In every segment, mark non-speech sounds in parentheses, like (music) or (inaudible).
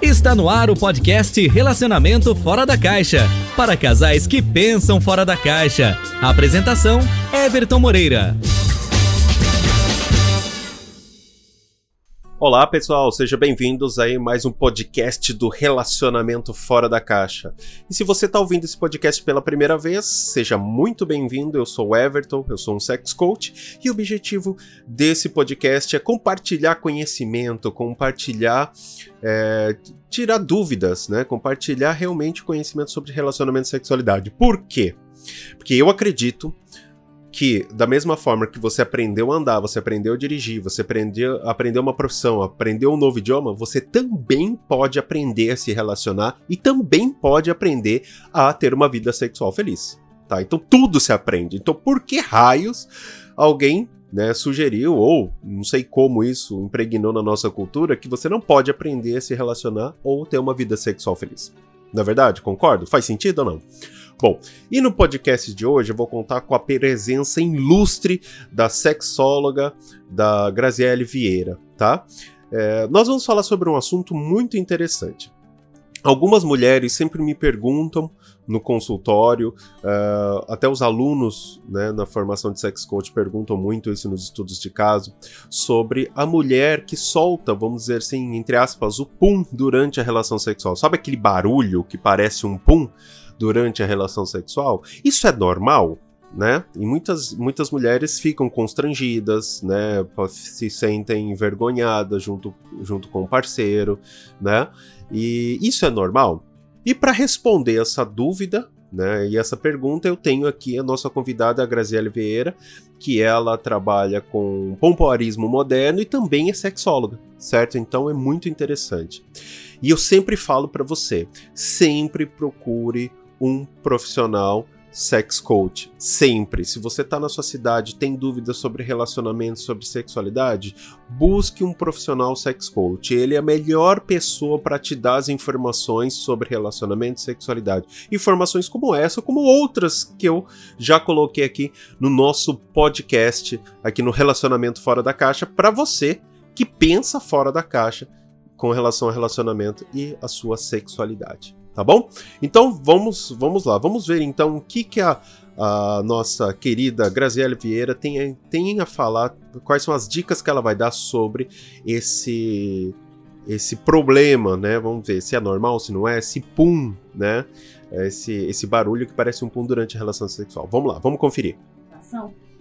Está no ar o podcast Relacionamento Fora da Caixa. Para casais que pensam fora da caixa. apresentação: Everton Moreira. Olá pessoal, sejam bem-vindos a mais um podcast do Relacionamento Fora da Caixa. E se você está ouvindo esse podcast pela primeira vez, seja muito bem-vindo. Eu sou o Everton, eu sou um sex coach e o objetivo desse podcast é compartilhar conhecimento, compartilhar, é, tirar dúvidas, né? Compartilhar realmente conhecimento sobre relacionamento e sexualidade. Por quê? Porque eu acredito que, da mesma forma que você aprendeu a andar, você aprendeu a dirigir, você aprendeu, aprendeu uma profissão, aprendeu um novo idioma, você também pode aprender a se relacionar e também pode aprender a ter uma vida sexual feliz. Tá? Então tudo se aprende. Então por que raios alguém né, sugeriu, ou não sei como isso impregnou na nossa cultura, que você não pode aprender a se relacionar ou ter uma vida sexual feliz? Na é verdade, concordo? Faz sentido ou não? Bom, e no podcast de hoje eu vou contar com a presença ilustre da sexóloga da Graziele Vieira, tá? É, nós vamos falar sobre um assunto muito interessante. Algumas mulheres sempre me perguntam no consultório, uh, até os alunos né, na formação de sex coach perguntam muito isso nos estudos de caso, sobre a mulher que solta, vamos dizer assim, entre aspas, o pum durante a relação sexual. Sabe aquele barulho que parece um pum? Durante a relação sexual, isso é normal? Né? E muitas, muitas mulheres ficam constrangidas, né? Se sentem envergonhadas junto, junto com o parceiro, né? E isso é normal? E para responder essa dúvida, né, e essa pergunta eu tenho aqui a nossa convidada, a Graziele Vieira, que ela trabalha com pompoarismo moderno e também é sexóloga, certo? Então é muito interessante. E eu sempre falo para você, sempre procure um profissional sex coach. Sempre. Se você está na sua cidade tem dúvidas sobre relacionamento, sobre sexualidade, busque um profissional sex coach. Ele é a melhor pessoa para te dar as informações sobre relacionamento e sexualidade. Informações como essa, como outras que eu já coloquei aqui no nosso podcast, aqui no Relacionamento Fora da Caixa, para você que pensa fora da caixa com relação ao relacionamento e a sua sexualidade tá bom? Então vamos, vamos lá, vamos ver então o que, que a, a nossa querida Graziele Vieira tem, tem a falar, quais são as dicas que ela vai dar sobre esse esse problema, né? Vamos ver se é normal, se não é, esse pum, né? Esse, esse barulho que parece um pum durante a relação sexual. Vamos lá, vamos conferir.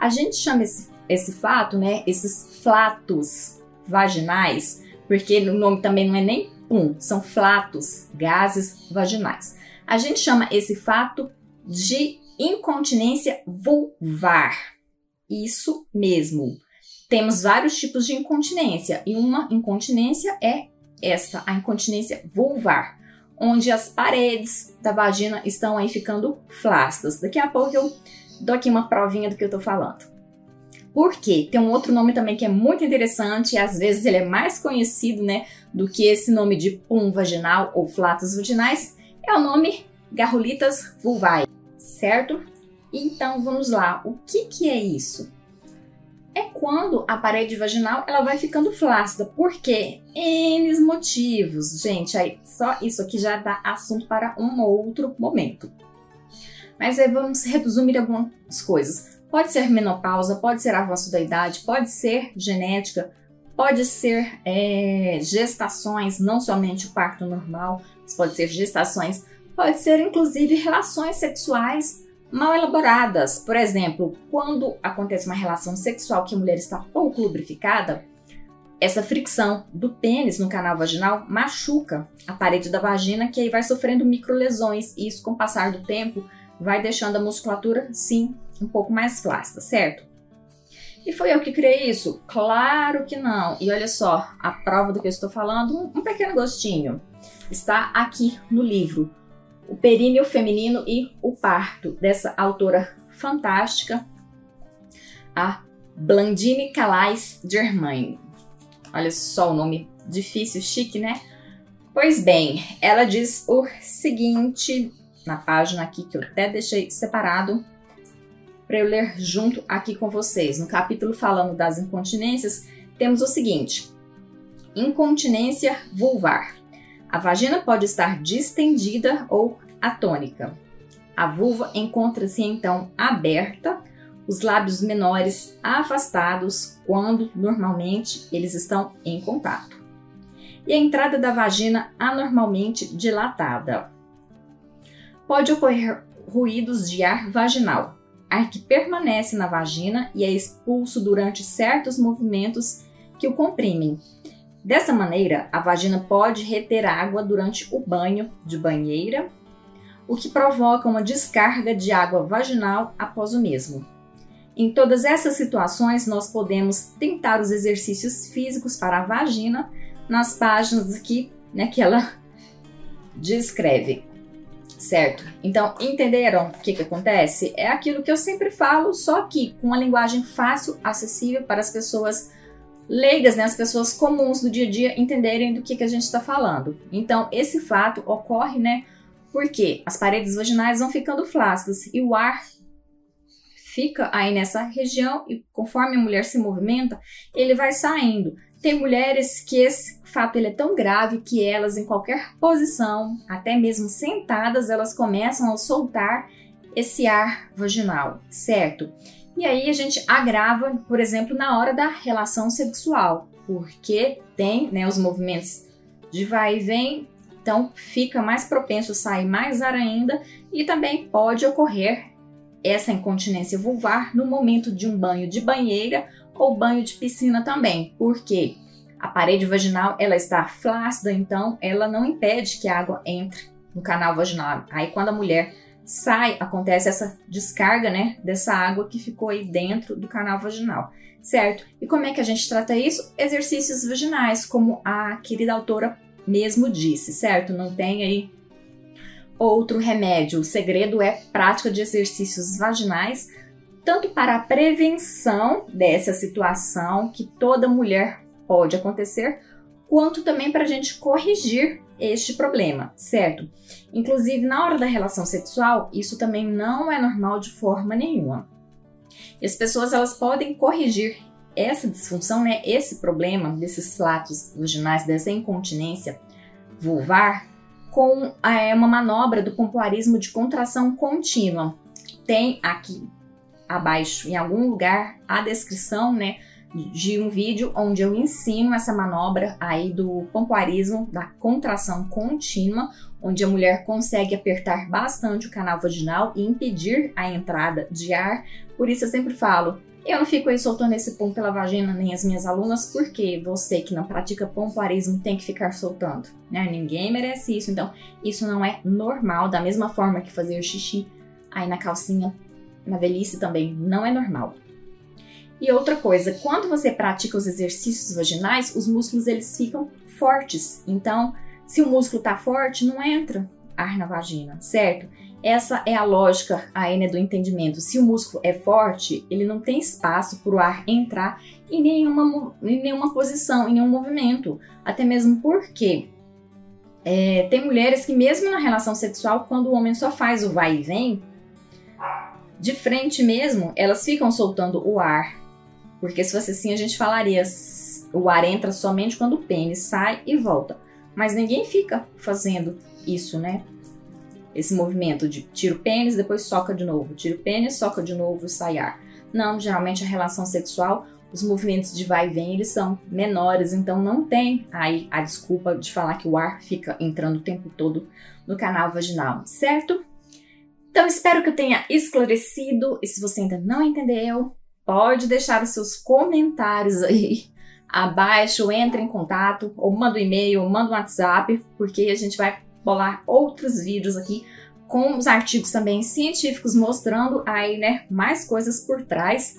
A gente chama esse, esse fato, né? Esses flatos vaginais, porque o nome também não é nem um, são flatos, gases vaginais. A gente chama esse fato de incontinência vulvar. Isso mesmo. Temos vários tipos de incontinência e uma incontinência é esta, a incontinência vulvar, onde as paredes da vagina estão aí ficando flácidas. Daqui a pouco eu dou aqui uma provinha do que eu tô falando. Por quê? Tem um outro nome também que é muito interessante e às vezes ele é mais conhecido, né, do que esse nome de pum vaginal ou flatos vaginais, é o nome Garrulitas vulvae, certo? Então vamos lá, o que que é isso? É quando a parede vaginal ela vai ficando flácida, por quê? N motivos, gente, aí só isso aqui já dá assunto para um outro momento. Mas aí vamos resumir algumas coisas. Pode ser menopausa, pode ser avanço da idade, pode ser genética, pode ser é, gestações, não somente o parto normal, mas pode ser gestações, pode ser inclusive relações sexuais mal elaboradas. Por exemplo, quando acontece uma relação sexual que a mulher está pouco lubrificada, essa fricção do pênis no canal vaginal machuca a parede da vagina, que aí vai sofrendo microlesões, e isso com o passar do tempo vai deixando a musculatura, sim, um pouco mais flácida, certo? E foi eu que criei isso? Claro que não. E olha só, a prova do que eu estou falando, um pequeno gostinho, está aqui no livro. O Períneo Feminino e o Parto, dessa autora fantástica, a Blandine Calais Germain. Olha só o nome difícil, chique, né? Pois bem, ela diz o seguinte na página aqui que eu até deixei separado para eu ler junto aqui com vocês. No capítulo falando das incontinências, temos o seguinte: incontinência vulvar. A vagina pode estar distendida ou atônica. A vulva encontra-se então aberta, os lábios menores afastados quando normalmente eles estão em contato. E a entrada da vagina anormalmente dilatada. Pode ocorrer ruídos de ar vaginal, ar que permanece na vagina e é expulso durante certos movimentos que o comprimem. Dessa maneira, a vagina pode reter água durante o banho de banheira o que provoca uma descarga de água vaginal após o mesmo. Em todas essas situações, nós podemos tentar os exercícios físicos para a vagina nas páginas aqui né, que ela (laughs) descreve. Certo? Então, entenderam o que, que acontece? É aquilo que eu sempre falo, só que com uma linguagem fácil, acessível para as pessoas leigas, né, as pessoas comuns do dia a dia entenderem do que, que a gente está falando. Então, esse fato ocorre né, porque as paredes vaginais vão ficando flácidas e o ar fica aí nessa região e conforme a mulher se movimenta, ele vai saindo. Tem mulheres que esse fato ele é tão grave que elas em qualquer posição, até mesmo sentadas, elas começam a soltar esse ar vaginal, certo? E aí a gente agrava, por exemplo, na hora da relação sexual, porque tem né, os movimentos de vai e vem então fica mais propenso a sair mais ar ainda e também pode ocorrer essa incontinência vulvar no momento de um banho de banheira ou banho de piscina também, porque a parede vaginal ela está flácida, então ela não impede que a água entre no canal vaginal. Aí quando a mulher sai, acontece essa descarga, né, dessa água que ficou aí dentro do canal vaginal, certo? E como é que a gente trata isso? Exercícios vaginais, como a querida autora mesmo disse, certo? Não tem aí outro remédio. O segredo é prática de exercícios vaginais, tanto para a prevenção dessa situação que toda mulher pode acontecer, quanto também para a gente corrigir este problema, certo? Inclusive, na hora da relação sexual, isso também não é normal de forma nenhuma. E as pessoas elas podem corrigir essa disfunção, né, esse problema desses flatos vaginais, dessa incontinência vulvar, com é, uma manobra do pompoarismo de contração contínua. Tem aqui abaixo, em algum lugar, a descrição, né, de um vídeo onde eu ensino essa manobra aí do pompoarismo, da contração contínua, onde a mulher consegue apertar bastante o canal vaginal e impedir a entrada de ar. Por isso eu sempre falo, eu não fico aí soltando esse pum pela vagina nem as minhas alunas, porque você que não pratica pompoarismo tem que ficar soltando, né? Ninguém merece isso, então isso não é normal, da mesma forma que fazer xixi aí na calcinha na velhice também não é normal. E outra coisa, quando você pratica os exercícios vaginais, os músculos eles ficam fortes. Então, se o músculo tá forte, não entra ar na vagina, certo? Essa é a lógica aí, né, do entendimento. Se o músculo é forte, ele não tem espaço para o ar entrar em nenhuma, em nenhuma posição, em nenhum movimento. Até mesmo porque é, tem mulheres que, mesmo na relação sexual, quando o homem só faz o vai e vem, de frente mesmo, elas ficam soltando o ar. Porque se fosse assim, a gente falaria o ar entra somente quando o pênis sai e volta. Mas ninguém fica fazendo isso, né? esse movimento de tira o pênis, depois soca de novo, tira o pênis, soca de novo e sai ar. Não, geralmente a relação sexual, os movimentos de vai e vem, eles são menores, então não tem aí a desculpa de falar que o ar fica entrando o tempo todo no canal vaginal, certo? Então espero que eu tenha esclarecido, e se você ainda não entendeu, pode deixar os seus comentários aí (laughs) abaixo, entre em contato, ou manda um e-mail, ou manda um WhatsApp, porque a gente vai bolar outros vídeos aqui com os artigos também científicos mostrando aí, né, mais coisas por trás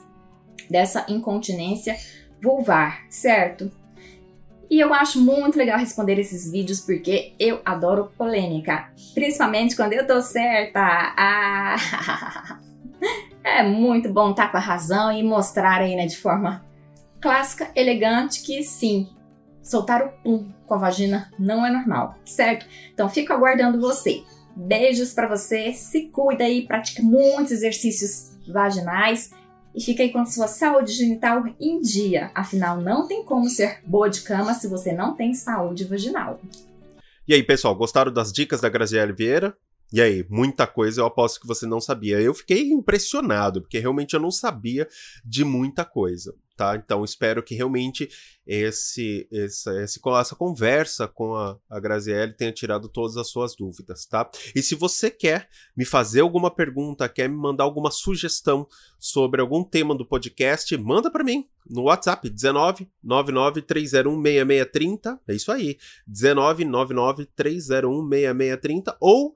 dessa incontinência vulvar, certo? E eu acho muito legal responder esses vídeos porque eu adoro polêmica, principalmente quando eu tô certa. Ah, (laughs) é muito bom estar tá com a razão e mostrar aí, né, de forma clássica, elegante, que sim, soltar o pum com a vagina não é normal, certo? Então fico aguardando você. Beijos para você, se cuida aí, pratica muitos exercícios vaginais e fica aí com sua saúde genital em dia. Afinal, não tem como ser boa de cama se você não tem saúde vaginal. E aí, pessoal, gostaram das dicas da Graziele Vieira? E aí, muita coisa eu aposto que você não sabia. Eu fiquei impressionado, porque realmente eu não sabia de muita coisa, tá? Então espero que realmente esse, essa, essa conversa com a, a Graziele tenha tirado todas as suas dúvidas, tá? E se você quer me fazer alguma pergunta, quer me mandar alguma sugestão sobre algum tema do podcast, manda para mim no WhatsApp 19 99 301 6630. É isso aí, 19 99 301 6630 ou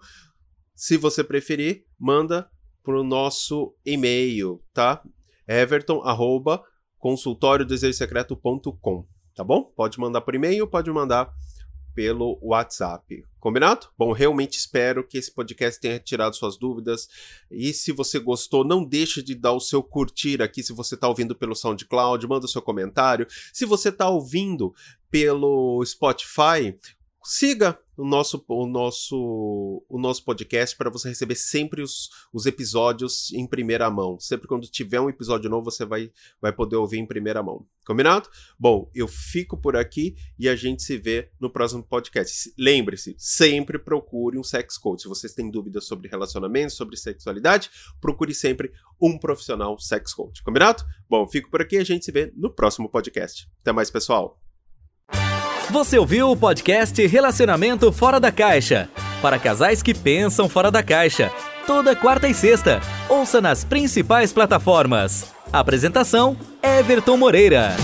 se você preferir, manda para o nosso e-mail, tá? Everton, arroba, consultóriodesejosecreto.com, tá bom? Pode mandar por e-mail, pode mandar pelo WhatsApp. Combinado? Bom, realmente espero que esse podcast tenha tirado suas dúvidas. E se você gostou, não deixe de dar o seu curtir aqui se você está ouvindo pelo SoundCloud, manda o seu comentário. Se você está ouvindo pelo Spotify, siga o nosso, o nosso, o nosso podcast para você receber sempre os, os episódios em primeira mão. Sempre quando tiver um episódio novo, você vai, vai poder ouvir em primeira mão. Combinado? Bom, eu fico por aqui e a gente se vê no próximo podcast. Lembre-se, sempre procure um sex coach. Se vocês têm dúvidas sobre relacionamento, sobre sexualidade, procure sempre um profissional sex coach. Combinado? Bom, fico por aqui e a gente se vê no próximo podcast. Até mais, pessoal! Você ouviu o podcast Relacionamento Fora da Caixa? Para casais que pensam fora da caixa. Toda quarta e sexta. Ouça nas principais plataformas. Apresentação: Everton Moreira.